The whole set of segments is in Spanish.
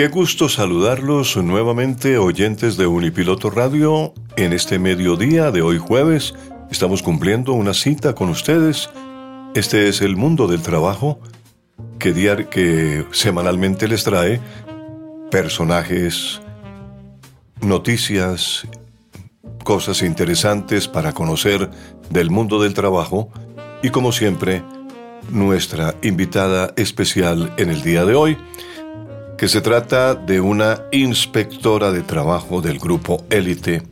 Qué gusto saludarlos nuevamente, oyentes de Unipiloto Radio, en este mediodía de hoy jueves. Estamos cumpliendo una cita con ustedes. Este es el mundo del trabajo que, que semanalmente les trae personajes, noticias, cosas interesantes para conocer del mundo del trabajo y como siempre, nuestra invitada especial en el día de hoy que se trata de una inspectora de trabajo del grupo Élite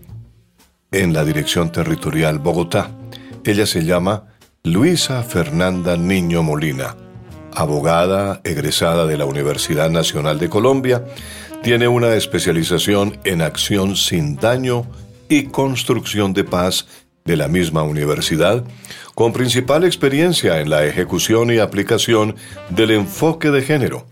en la Dirección Territorial Bogotá. Ella se llama Luisa Fernanda Niño Molina, abogada egresada de la Universidad Nacional de Colombia, tiene una especialización en acción sin daño y construcción de paz de la misma universidad, con principal experiencia en la ejecución y aplicación del enfoque de género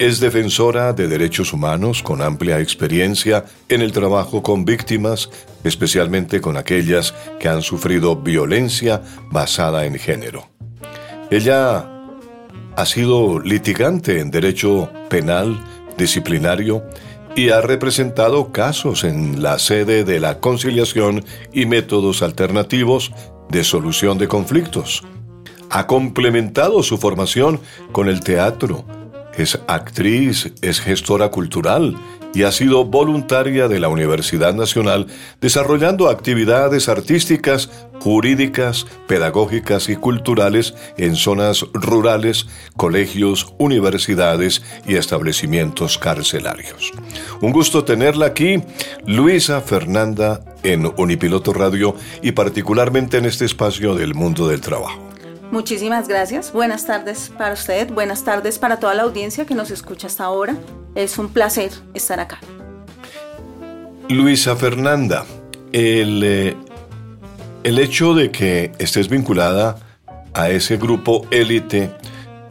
es defensora de derechos humanos con amplia experiencia en el trabajo con víctimas, especialmente con aquellas que han sufrido violencia basada en género. Ella ha sido litigante en derecho penal, disciplinario, y ha representado casos en la sede de la conciliación y métodos alternativos de solución de conflictos. Ha complementado su formación con el teatro, es actriz, es gestora cultural y ha sido voluntaria de la Universidad Nacional desarrollando actividades artísticas, jurídicas, pedagógicas y culturales en zonas rurales, colegios, universidades y establecimientos carcelarios. Un gusto tenerla aquí, Luisa Fernanda, en Unipiloto Radio y particularmente en este espacio del mundo del trabajo. Muchísimas gracias. Buenas tardes para usted, buenas tardes para toda la audiencia que nos escucha hasta ahora. Es un placer estar acá. Luisa Fernanda, el, eh, el hecho de que estés vinculada a ese grupo élite,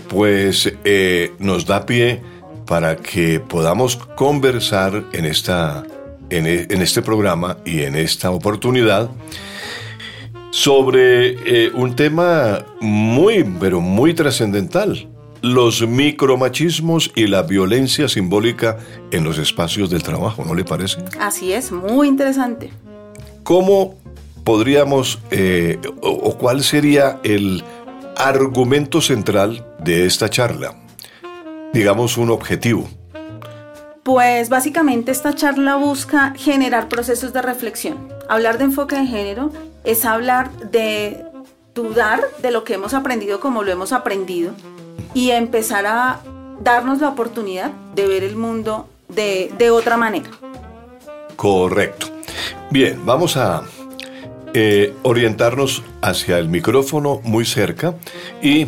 pues eh, nos da pie para que podamos conversar en, esta, en, en este programa y en esta oportunidad sobre eh, un tema muy, pero muy trascendental, los micromachismos y la violencia simbólica en los espacios del trabajo, ¿no le parece? Así es, muy interesante. ¿Cómo podríamos, eh, o cuál sería el argumento central de esta charla? Digamos un objetivo. Pues básicamente esta charla busca generar procesos de reflexión, hablar de enfoque de género es hablar de dudar de lo que hemos aprendido como lo hemos aprendido y empezar a darnos la oportunidad de ver el mundo de, otra manera. Correcto. Bien, vamos a eh, orientarnos hacia el micrófono muy cerca y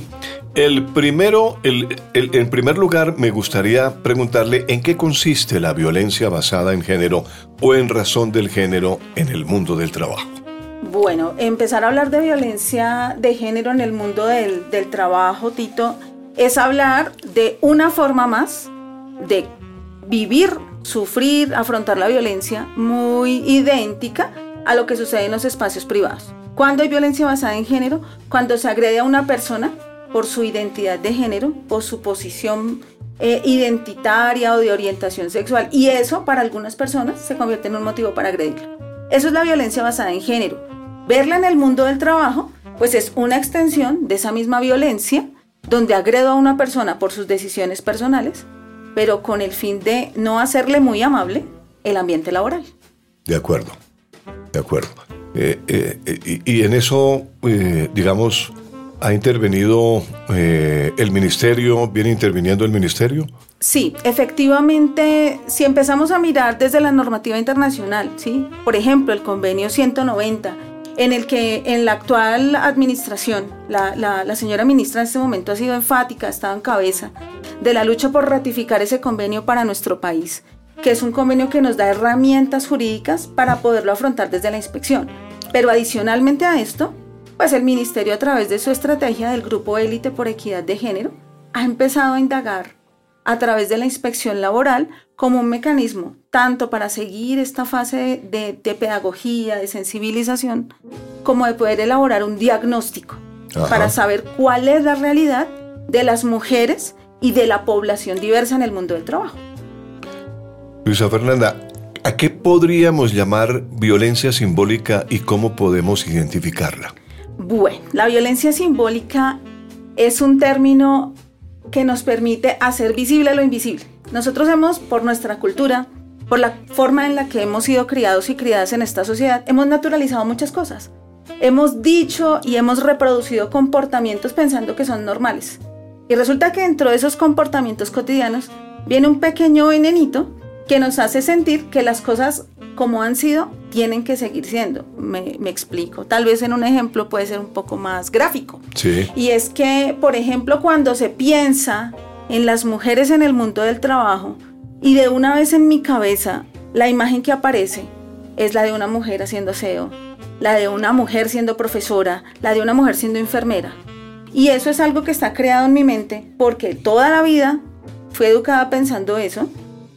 el primero, en primer lugar, me gustaría preguntarle en qué consiste la violencia basada en género o en razón del género en el mundo del trabajo. Bueno, empezar a hablar de violencia de género en el mundo del, trabajo, Tito, es hablar de una forma más de vivir, sufrir, afrontar la violencia muy idéntica a lo que sucede en los espacios privados. Cuando hay violencia basada en género, cuando se agrede a una persona por su identidad de género, por su posición eh, identitaria o de orientación sexual. Y eso para algunas personas se convierte en un motivo para agredirlo. Eso es la violencia basada en género. Verla en el mundo del trabajo, pues es una extensión de esa misma violencia donde agredo a una persona por sus decisiones personales pero con el fin de no hacerle muy amable el ambiente laboral. De acuerdo, de acuerdo. Eh, eh, y, en eso, eh, digamos, ¿ha intervenido el ministerio? ¿Viene interviniendo el ministerio? Sí, efectivamente, si empezamos a mirar desde la normativa internacional, ¿sí? por ejemplo, el convenio 190, en el que en la actual administración, la, la señora ministra en este momento ha sido enfática, ha estado en cabeza de la lucha por ratificar ese convenio para nuestro país que es un convenio que nos da herramientas jurídicas para poderlo afrontar desde la inspección. Pero adicionalmente a esto, pues el Ministerio a través de su estrategia del Grupo Élite por Equidad de Género ha empezado a indagar a través de la inspección laboral como un mecanismo tanto para seguir esta fase de, pedagogía, de sensibilización, como de poder elaborar un diagnóstico para saber cuál es la realidad de las mujeres y de la población diversa en el mundo del trabajo. Luisa Fernanda, ¿a qué podríamos llamar violencia simbólica y cómo podemos identificarla? Bueno, la violencia simbólica es un término que nos permite hacer visible lo invisible. Nosotros hemos, por nuestra cultura, por la forma en la que hemos sido criados y criadas en esta sociedad, hemos naturalizado muchas cosas. Hemos dicho y hemos reproducido comportamientos pensando que son normales. Y resulta que dentro de esos comportamientos cotidianos viene un pequeño venenito que nos hace sentir que las cosas como han sido tienen que seguir siendo. Me, explico. Tal vez en un ejemplo puede ser un poco más gráfico. Sí. Y es que, por ejemplo, cuando se piensa en las mujeres en el mundo del trabajo y de una vez en mi cabeza la imagen que aparece es la de una mujer haciendo aseo, la de una mujer siendo profesora, la de una mujer siendo enfermera. Y eso es algo que está creado en mi mente porque toda la vida fui educada pensando eso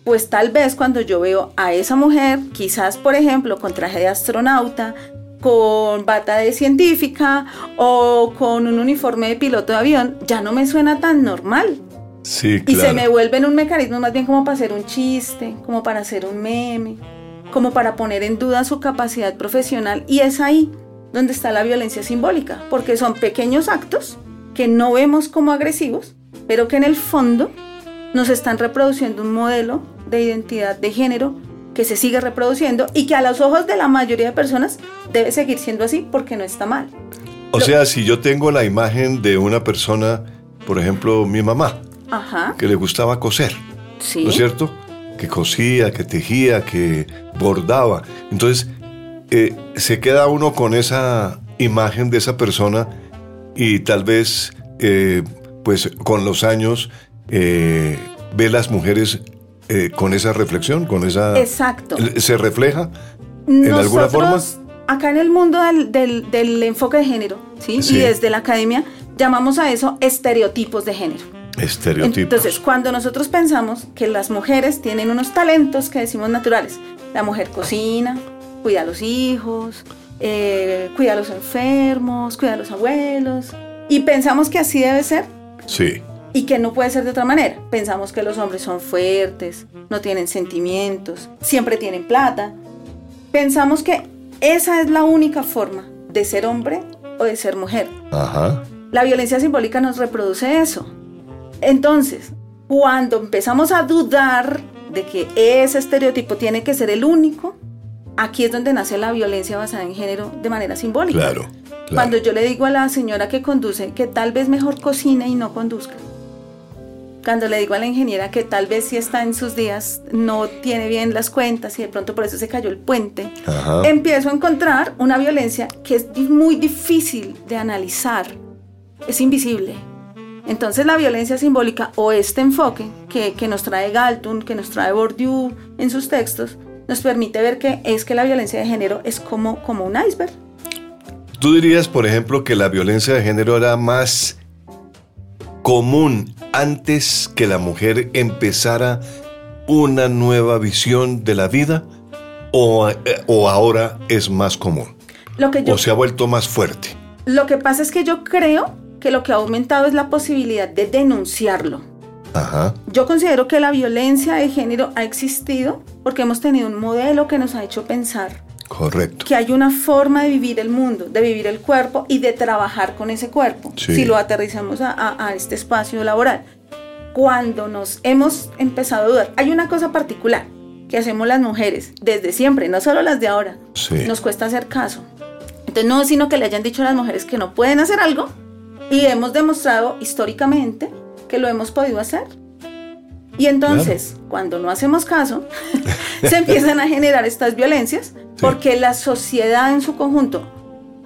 pues tal vez cuando yo veo a esa mujer, quizás por ejemplo con traje de astronauta, con bata de científica o con un uniforme de piloto de avión, ya no me suena tan normal. Sí, claro. Y se me vuelve en un mecanismo más bien como para hacer un chiste, como para hacer un meme, como para poner en duda su capacidad profesional. Y es ahí donde está la violencia simbólica, porque son pequeños actos que no vemos como agresivos, pero que en el fondo nos están reproduciendo un modelo de identidad de género que se sigue reproduciendo y que a los ojos de la mayoría de personas debe seguir siendo así porque no está mal. O sea, si yo tengo la imagen de una persona, por ejemplo, mi mamá, que le gustaba coser, ¿no es cierto? Que cosía, que tejía, que bordaba. Entonces, eh, se queda uno con esa imagen de esa persona y tal vez, eh, pues con los años, eh, ve las mujeres eh, con esa reflexión, con esa... Exacto. ¿Se refleja en alguna forma? Acá en el mundo del, enfoque de género, ¿sí? Y desde la academia llamamos a eso estereotipos de género. Estereotipos. Entonces, cuando nosotros pensamos que las mujeres tienen unos talentos que decimos naturales, la mujer cocina, cuida a los hijos, eh, cuida a los enfermos, cuida a los abuelos, y pensamos que así debe ser. Sí y que no puede ser de otra manera. Pensamos que los hombres son fuertes, no tienen sentimientos, siempre tienen plata. Pensamos que esa es la única forma de ser hombre o de ser mujer. Ajá. La violencia simbólica nos reproduce eso. Entonces, cuando empezamos a dudar de que ese estereotipo tiene que ser el único, aquí es donde nace la violencia basada en género de manera simbólica. Claro, Cuando yo le digo a la señora que conduce que tal vez mejor cocine y no conduzca cuando le digo a la ingeniera que tal vez si está en sus días no tiene bien las cuentas y de pronto por eso se cayó el puente, empiezo a encontrar una violencia que es muy difícil de analizar, es invisible. Entonces la violencia simbólica o este enfoque que, que nos trae Galton, que nos trae Bourdieu en sus textos, nos permite ver que es que la violencia de género es como, como un iceberg. ¿Tú dirías, por ejemplo, que la violencia de género era más común antes que la mujer empezara una nueva visión de la vida o, eh, ahora es más común? Lo que ¿O se ha vuelto más fuerte? Lo que pasa es que yo creo que lo que ha aumentado es la posibilidad de denunciarlo. Ajá. Yo considero que la violencia de género ha existido porque hemos tenido un modelo que nos ha hecho pensar Correcto. Que hay una forma de vivir el mundo, de vivir el cuerpo y de trabajar con ese cuerpo, si lo aterrizamos a, este espacio laboral. cuando nos hemos empezado a dudar, hay una cosa particular que hacemos las mujeres desde siempre, no solo las de ahora. Nos cuesta hacer caso. Entonces no es sino que le hayan dicho a las mujeres que no pueden hacer algo y hemos demostrado históricamente que lo hemos podido hacer. Y entonces, cuando no hacemos caso, se empiezan a generar estas violencias porque la sociedad en su conjunto,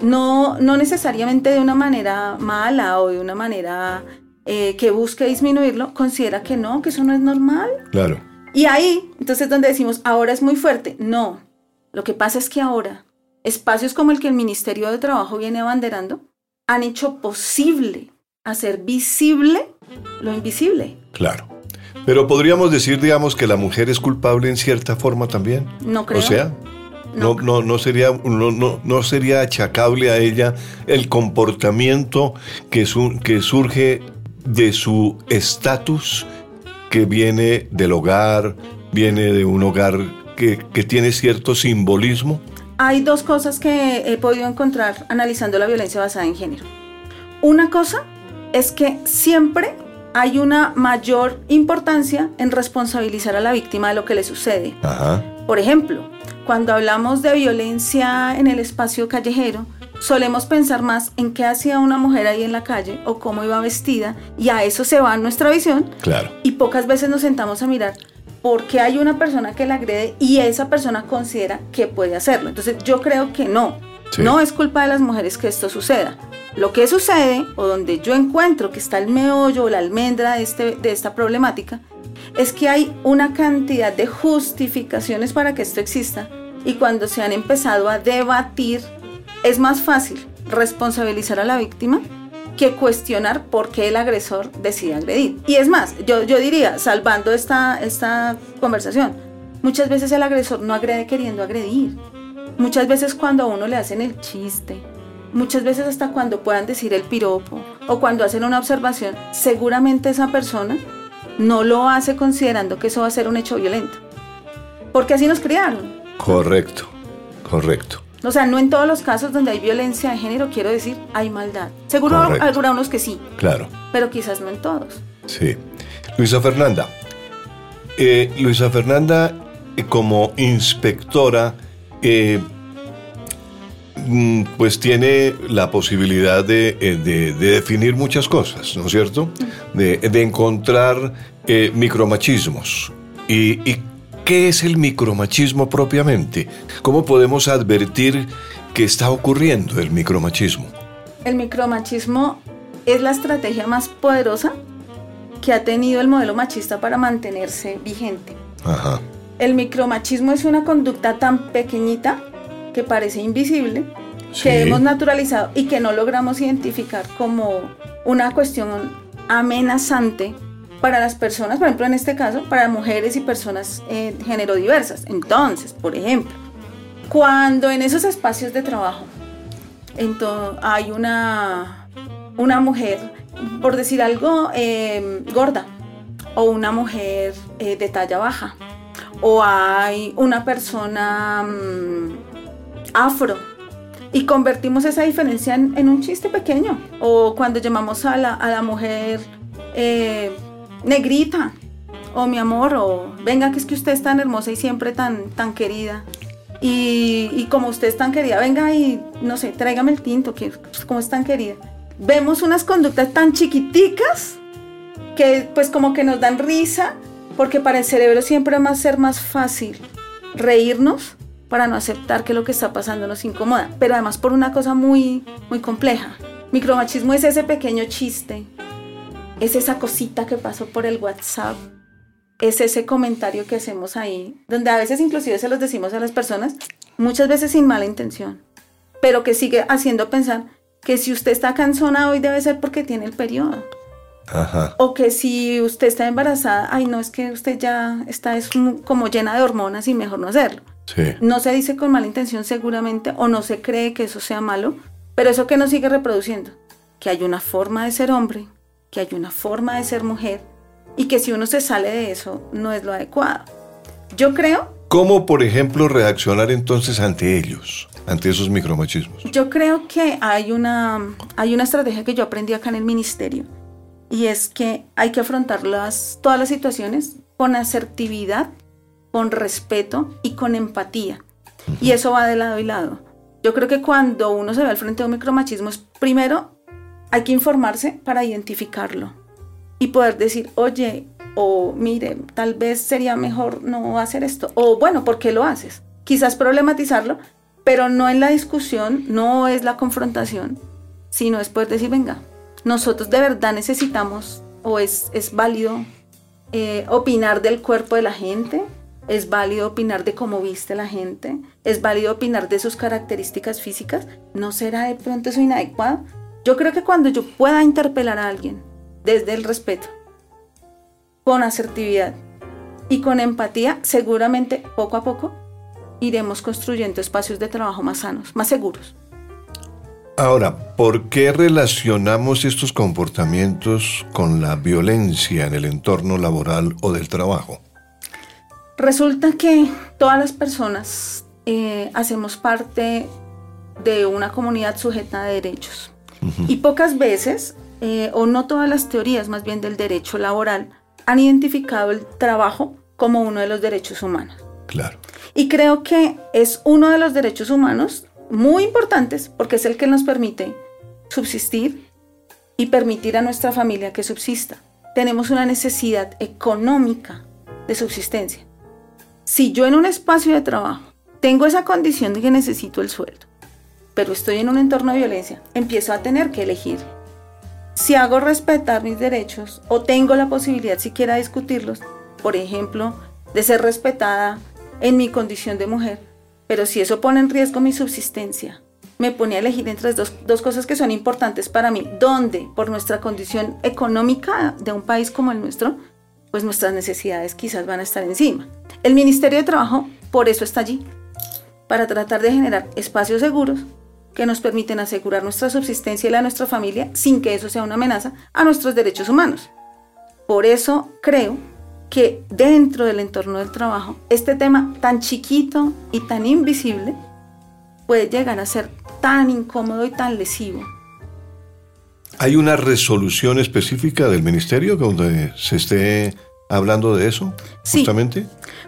no, no necesariamente de una manera mala o de una manera eh, que busque disminuirlo, considera que no, que eso no es normal. Claro. Y ahí, entonces, donde decimos, ahora es muy fuerte. No, lo que pasa es que ahora, espacios como el que el Ministerio de Trabajo viene abanderando, han hecho posible hacer visible lo invisible. Claro. Pero podríamos decir, digamos, que la mujer es culpable en cierta forma también. No creo. O sea, no, no, no, sería, no, no, sería achacable a ella el comportamiento que, que surge de su estatus, que viene del hogar, viene de un hogar que, que tiene cierto simbolismo. Hay dos cosas que he podido encontrar analizando la violencia basada en género. Una cosa es que siempre hay una mayor importancia en responsabilizar a la víctima de lo que le sucede. Por ejemplo, cuando hablamos de violencia en el espacio callejero, solemos pensar más en qué hacía una mujer ahí en la calle o cómo iba vestida y a eso se va nuestra visión. Claro. Y pocas veces nos sentamos a mirar por qué hay una persona que la agrede y esa persona considera que puede hacerlo. Entonces yo creo que no. No es culpa de las mujeres que esto suceda. Lo que sucede, o donde yo encuentro que está el meollo o la almendra de, este, de esta problemática, es que hay una cantidad de justificaciones para que esto exista y cuando se han empezado a debatir, es más fácil responsabilizar a la víctima que cuestionar por qué el agresor decide agredir. Y es más, yo, yo diría, salvando esta, esta conversación, muchas veces el agresor no agrede queriendo agredir. Muchas veces cuando a uno le hacen el chiste, muchas veces hasta cuando puedan decir el piropo o cuando hacen una observación, seguramente esa persona no lo hace considerando que eso va a ser un hecho violento. Porque así nos criaron. Correcto, correcto. O sea, no en todos los casos donde hay violencia de género, quiero decir, hay maldad. Seguro algunos que sí. Claro. Pero quizás no en todos. Sí. Luisa Fernanda. Eh, Luisa Fernanda, eh, como inspectora, eh, pues tiene la posibilidad de, eh, definir muchas cosas, ¿no es cierto? De, encontrar eh, micromachismos. ¿Y, qué es el micromachismo propiamente? ¿Cómo podemos advertir que está ocurriendo el micromachismo? El micromachismo es la estrategia más poderosa que ha tenido el modelo machista para mantenerse vigente. Ajá. El micromachismo es una conducta tan pequeñita que parece invisible, que hemos naturalizado y que no logramos identificar como una cuestión amenazante para las personas, por ejemplo en este caso, para mujeres y personas eh, género diversas. Entonces, por ejemplo, cuando en esos espacios de trabajo hay una, una mujer, por decir algo, eh, gorda, o una mujer eh, de talla baja, o hay una persona mm, afro y convertimos esa diferencia en, un chiste pequeño. O cuando llamamos a la, a la mujer eh, negrita, o mi amor, o venga que es que usted es tan hermosa y siempre tan, tan querida. Y, y como usted es tan querida, venga y no sé, tráigame el tinto, que como es tan querida. Vemos unas conductas tan chiquiticas que pues como que nos dan risa porque para el cerebro siempre va a ser más fácil reírnos para no aceptar que lo que está pasando nos incomoda, pero además por una cosa muy, muy compleja. Micromachismo es ese pequeño chiste, es esa cosita que pasó por el WhatsApp, es ese comentario que hacemos ahí, donde a veces inclusive se los decimos a las personas, muchas veces sin mala intención, pero que sigue haciendo pensar que si usted está cansona hoy debe ser porque tiene el periodo. O que si usted está embarazada, ay, no, es que usted ya está es como llena de hormonas y mejor no hacerlo. No se dice con mala intención seguramente o no se cree que eso sea malo, pero eso que nos sigue reproduciendo, que hay una forma de ser hombre, que hay una forma de ser mujer y que si uno se sale de eso no es lo adecuado. Yo creo... ¿Cómo, por ejemplo, reaccionar entonces ante ellos, ante esos micromachismos? Yo creo que hay una, hay una estrategia que yo aprendí acá en el ministerio y es que hay que afrontar todas las situaciones con asertividad, con respeto y con empatía. Y eso va de lado y lado. Yo creo que cuando uno se ve al frente de un micromachismo, es primero hay que informarse para identificarlo y poder decir, oye, o mire, tal vez sería mejor no hacer esto, o bueno, ¿por qué lo haces? Quizás problematizarlo, pero no en la discusión, no es la confrontación, sino es poder decir, venga, nosotros de verdad necesitamos o es, es válido eh, opinar del cuerpo de la gente, es válido opinar de cómo viste la gente, es válido opinar de sus características físicas, ¿no será de pronto eso inadecuado? Yo creo que cuando yo pueda interpelar a alguien desde el respeto, con asertividad y con empatía, seguramente poco a poco iremos construyendo espacios de trabajo más sanos, más seguros. Ahora, ¿por qué relacionamos estos comportamientos con la violencia en el entorno laboral o del trabajo? Resulta que todas las personas eh, hacemos parte de una comunidad sujeta a derechos. Y pocas veces, eh, o no todas las teorías más bien del derecho laboral, han identificado el trabajo como uno de los derechos humanos. Claro. Y creo que es uno de los derechos humanos muy importantes porque es el que nos permite subsistir y permitir a nuestra familia que subsista. Tenemos una necesidad económica de subsistencia. Si yo en un espacio de trabajo tengo esa condición de que necesito el sueldo, pero estoy en un entorno de violencia, empiezo a tener que elegir. Si hago respetar mis derechos o tengo la posibilidad siquiera de discutirlos, por ejemplo, de ser respetada en mi condición de mujer, pero si eso pone en riesgo mi subsistencia, me pone a elegir entre dos, dos cosas que son importantes para mí, donde por nuestra condición económica de un país como el nuestro, pues nuestras necesidades quizás van a estar encima. El Ministerio de Trabajo por eso está allí, para tratar de generar espacios seguros que nos permiten asegurar nuestra subsistencia y la de nuestra familia sin que eso sea una amenaza a nuestros derechos humanos. Por eso creo que dentro del entorno del trabajo, este tema tan chiquito y tan invisible puede llegar a ser tan incómodo y tan lesivo. ¿Hay una resolución específica del ministerio donde se esté hablando de eso, justamente?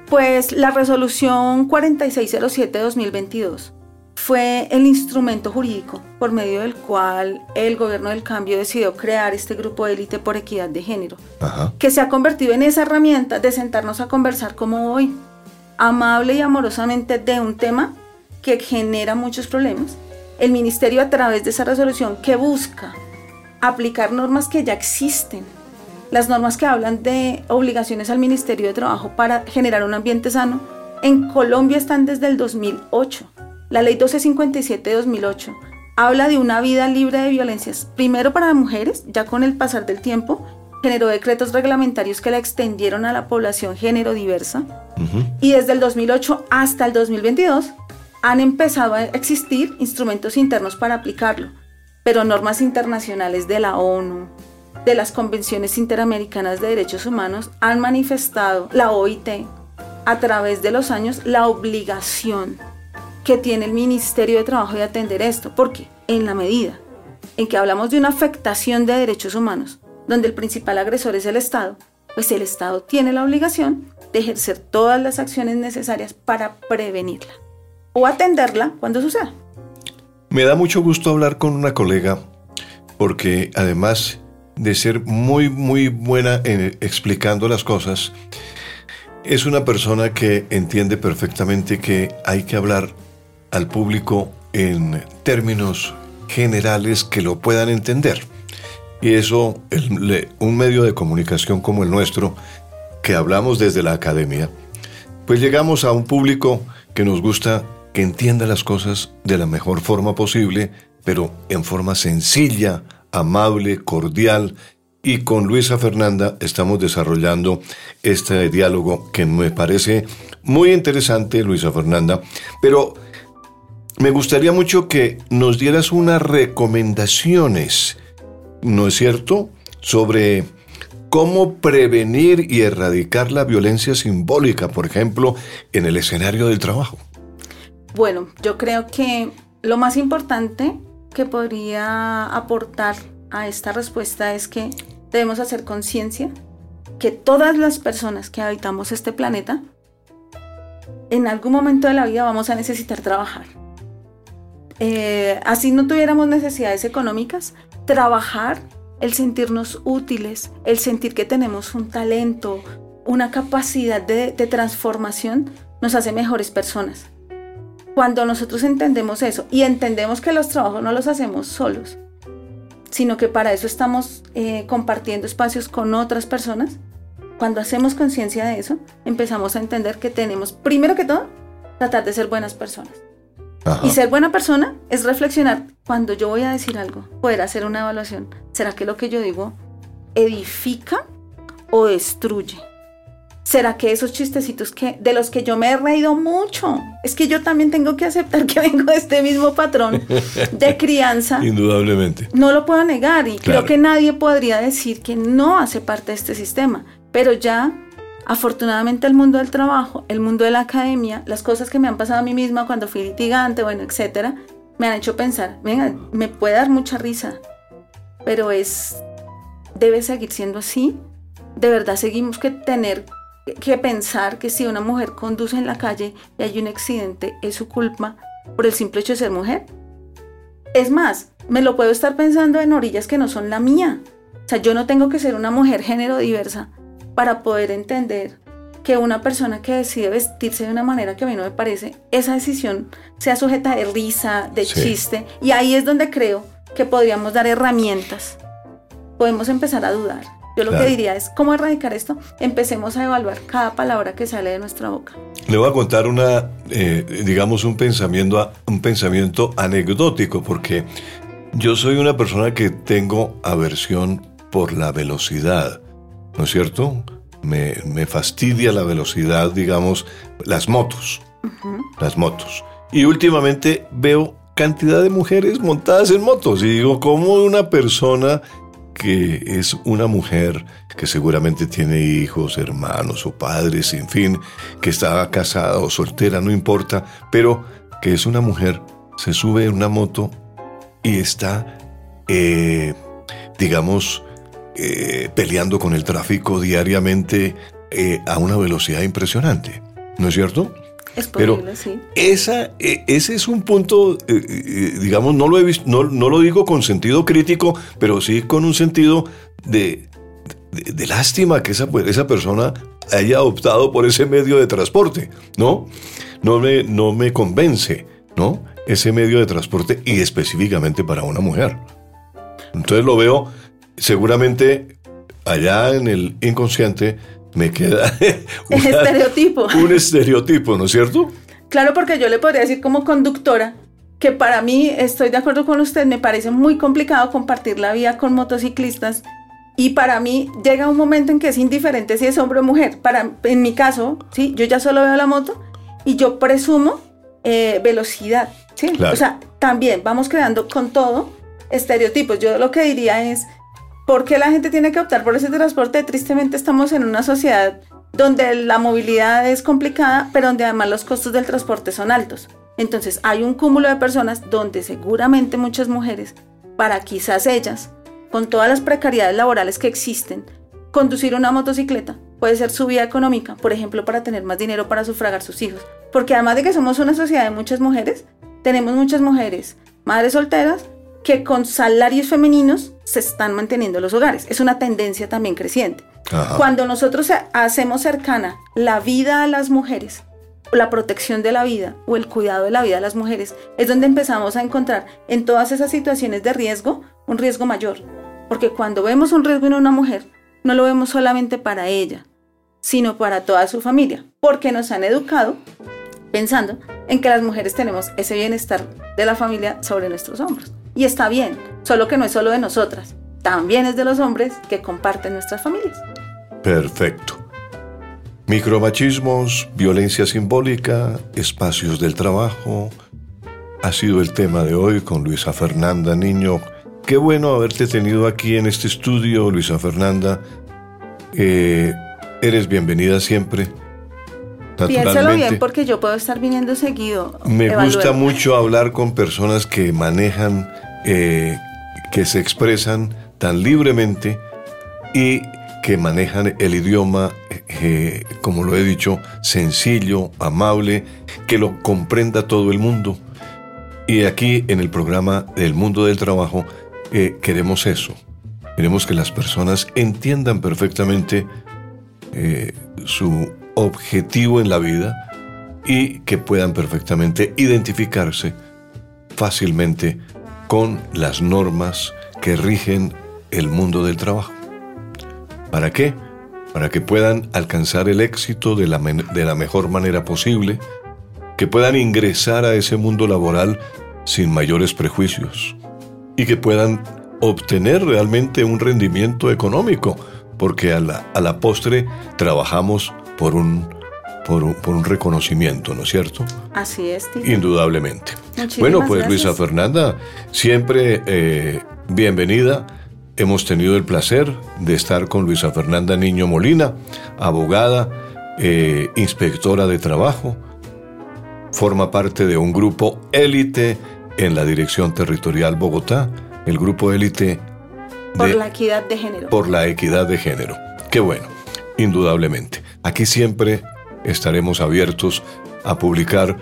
Pues la resolución 4607-2022 fue el instrumento jurídico por medio del cual el gobierno del cambio decidió crear este grupo de élite por equidad de género, que se ha convertido en esa herramienta de sentarnos a conversar como hoy, amable y amorosamente de un tema que genera muchos problemas. El ministerio a través de esa resolución que busca aplicar normas que ya existen, las normas que hablan de obligaciones al Ministerio de Trabajo para generar un ambiente sano, en Colombia están desde el 2008 la ley 1257 de 2008 habla de una vida libre de violencias, primero para mujeres, ya con el pasar del tiempo, generó decretos reglamentarios que la extendieron a la población género diversa, y desde el 2008 hasta el 2022 han empezado a existir instrumentos internos para aplicarlo, pero normas internacionales de la ONU, de las convenciones interamericanas de derechos humanos han manifestado, la OIT, a través de los años, la obligación que tiene el Ministerio de Trabajo de atender esto, porque en la medida en que hablamos de una afectación de derechos humanos, donde el principal agresor es el Estado, pues el Estado tiene la obligación de ejercer todas las acciones necesarias para prevenirla o atenderla cuando suceda. Me da mucho gusto hablar con una colega porque además de ser muy, muy buena en explicando las cosas, es una persona que entiende perfectamente que hay que hablar al público en términos generales que lo puedan entender. Y eso, un medio de comunicación como el nuestro, que hablamos desde la academia, pues llegamos a un público que nos gusta que entienda las cosas de la mejor forma posible, pero en forma sencilla, amable, cordial. Y con Luisa Fernanda estamos desarrollando este diálogo que me parece muy interesante, Luisa Fernanda, pero me gustaría mucho que nos dieras unas recomendaciones, ¿no es cierto?, sobre cómo prevenir y erradicar la violencia simbólica, por ejemplo, en el escenario del trabajo. Bueno, yo creo que lo más importante que podría aportar a esta respuesta es que debemos hacer conciencia que todas las personas que habitamos este planeta, en algún momento de la vida vamos a necesitar trabajar. Eh, así no tuviéramos necesidades económicas, trabajar, el sentirnos útiles, el sentir que tenemos un talento, una capacidad de, de transformación, nos hace mejores personas. Cuando nosotros entendemos eso y entendemos que los trabajos no los hacemos solos, sino que para eso estamos eh, compartiendo espacios con otras personas, cuando hacemos conciencia de eso, empezamos a entender que tenemos, primero que todo, tratar de ser buenas personas. Y ser buena persona es reflexionar cuando yo voy a decir algo, poder hacer una evaluación. ¿Será que lo que yo digo edifica o destruye? ¿Será que esos chistecitos que, de los que yo me he reído mucho? Es que yo también tengo que aceptar que vengo de este mismo patrón de crianza. Indudablemente. No lo puedo negar y creo que nadie podría decir que no hace parte de este sistema. Pero ya, afortunadamente, el mundo del trabajo, el mundo de la academia, las cosas que me han pasado a mí misma cuando fui litigante, bueno, etcétera, me han hecho pensar, venga, me puede dar mucha risa, pero es, debe seguir siendo así. De verdad, seguimos que tener que pensar que si una mujer conduce en la calle y hay un accidente, es su culpa por el simple hecho de ser mujer. Es más, me lo puedo estar pensando en orillas que no son la mía. O sea, yo no tengo que ser una mujer género diversa para poder entender que una persona que decide vestirse de una manera que a mí no me parece, esa decisión sea sujeta de risa, de chiste. Y ahí es donde creo que podríamos dar herramientas. Podemos empezar a dudar yo lo que diría es, ¿cómo erradicar esto? Empecemos a evaluar cada palabra que sale de nuestra boca. Le voy a contar una, eh, digamos, un pensamiento, un pensamiento anecdótico, porque yo soy una persona que tengo aversión por la velocidad, ¿no es cierto? Me, fastidia la velocidad, digamos, las motos, las motos. Y últimamente veo cantidad de mujeres montadas en motos y digo, ¿cómo una persona que es una mujer que seguramente tiene hijos, hermanos o padres, en fin, que está casada o soltera, no importa, pero que es una mujer, se sube en una moto y está, eh, digamos, eh, peleando con el tráfico diariamente eh, a una velocidad impresionante, ¿no es cierto? Es posible, sí. Esa, e, ese es un punto, eh, eh, digamos, no lo, he visto, no, lo digo con sentido crítico, pero sí con un sentido de, de, lástima que esa, esa persona haya optado por ese medio de transporte, ¿no? No me, no me convence, ¿no? Ese medio de transporte y específicamente para una mujer. Entonces lo veo seguramente allá en el inconsciente me queda un estereotipo. Un estereotipo, ¿no es cierto? Claro, porque yo le podría decir como conductora que para mí, estoy de acuerdo con usted, me parece muy complicado compartir la vía con motociclistas y para mí llega un momento en que es indiferente si es hombre o mujer. Para, en mi caso, ¿sí? yo ya solo veo la moto y yo presumo eh, velocidad. ¿sí? O sea, también vamos creando con todo estereotipos. Yo lo que diría es, ¿Por qué la gente tiene que optar por ese transporte? Tristemente estamos en una sociedad donde la movilidad es complicada, pero donde además los costos del transporte son altos. Entonces hay un cúmulo de personas donde seguramente muchas mujeres, para quizás ellas, con todas las precariedades laborales que existen, conducir una motocicleta puede ser su vida económica, por ejemplo, para tener más dinero para sufragar sus hijos. Porque además de que somos una sociedad de muchas mujeres, tenemos muchas mujeres, madres solteras, que con salarios femeninos se están manteniendo los hogares. Es una tendencia también creciente. Cuando nosotros hacemos cercana la vida a las mujeres, la protección de la vida o el cuidado de la vida de las mujeres, es donde empezamos a encontrar en todas esas situaciones de riesgo un riesgo mayor. Porque cuando vemos un riesgo en una mujer, no lo vemos solamente para ella, sino para toda su familia, porque nos han educado pensando en que las mujeres tenemos ese bienestar de la familia sobre nuestros hombros. Y está bien, solo que no es solo de nosotras, también es de los hombres que comparten nuestras familias. Perfecto. Micromachismos, violencia simbólica, espacios del trabajo. Ha sido el tema de hoy con Luisa Fernanda Niño. Qué bueno haberte tenido aquí en este estudio, Luisa Fernanda. Eh, eres bienvenida siempre. Piénsalo bien porque yo puedo estar viniendo seguido. Me gusta mucho hablar con personas que manejan, eh, que se expresan tan libremente y que manejan el idioma, eh, como lo he dicho, sencillo, amable, que lo comprenda todo el mundo. Y aquí en el programa del mundo del trabajo eh, queremos eso. Queremos que las personas entiendan perfectamente eh, su objetivo en la vida y que puedan perfectamente identificarse fácilmente con las normas que rigen el mundo del trabajo. ¿Para qué? Para que puedan alcanzar el éxito de la, de la mejor manera posible, que puedan ingresar a ese mundo laboral sin mayores prejuicios y que puedan obtener realmente un rendimiento económico, porque a la, a la postre trabajamos por un, por un, reconocimiento, ¿no es cierto? Así es, tío. Indudablemente. bueno, pues Luisa Fernanda, siempre eh, bienvenida hemos tenido el placer de estar con Luisa Fernanda Niño Molina, abogada, eh, inspectora de trabajo, forma parte de un grupo élite en la Dirección Territorial Bogotá, el grupo élite... Por la equidad de género. Por la equidad de género. Qué bueno, indudablemente. Aquí siempre estaremos abiertos a publicar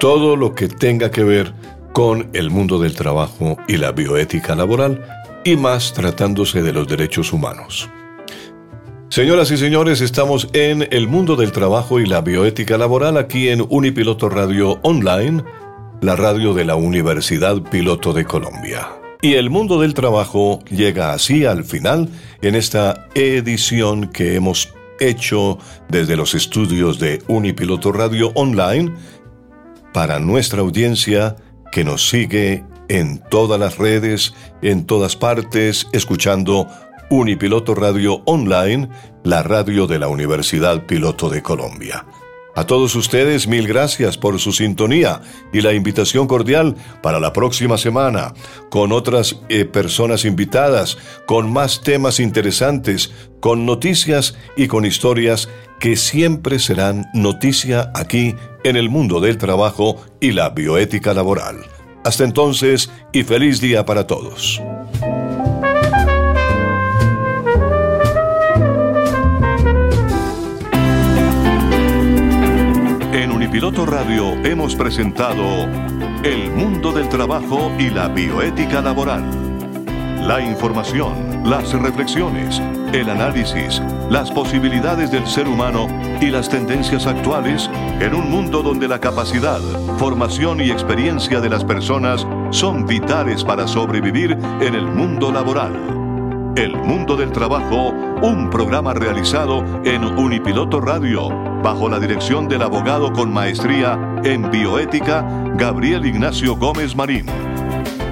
todo lo que tenga que ver con el mundo del trabajo y la bioética laboral y más tratándose de los derechos humanos. Señoras y señores, estamos en el mundo del trabajo y la bioética laboral aquí en Unipiloto Radio Online, la radio de la Universidad Piloto de Colombia. Y el mundo del trabajo llega así al final en esta edición que hemos hecho desde los estudios de Unipiloto Radio Online para nuestra audiencia que nos sigue en todas las redes, en todas partes, escuchando Unipiloto Radio Online, la radio de la Universidad Piloto de Colombia. A todos ustedes mil gracias por su sintonía y la invitación cordial para la próxima semana, con otras eh, personas invitadas, con más temas interesantes, con noticias y con historias que siempre serán noticia aquí en el mundo del trabajo y la bioética laboral. Hasta entonces y feliz día para todos. En Unipiloto Radio hemos presentado El mundo del trabajo y la bioética laboral. La información, las reflexiones, el análisis, las posibilidades del ser humano y las tendencias actuales en un mundo donde la capacidad, formación y experiencia de las personas son vitales para sobrevivir en el mundo laboral. El Mundo del Trabajo, un programa realizado en Unipiloto Radio, bajo la dirección del abogado con maestría en bioética, Gabriel Ignacio Gómez Marín.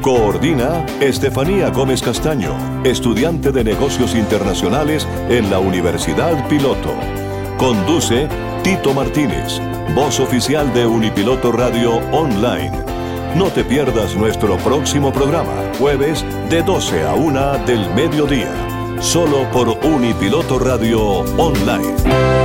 Coordina Estefanía Gómez Castaño, estudiante de negocios internacionales en la Universidad Piloto. Conduce Tito Martínez, voz oficial de Unipiloto Radio Online. No te pierdas nuestro próximo programa, jueves de 12 a 1 del mediodía, solo por Unipiloto Radio Online.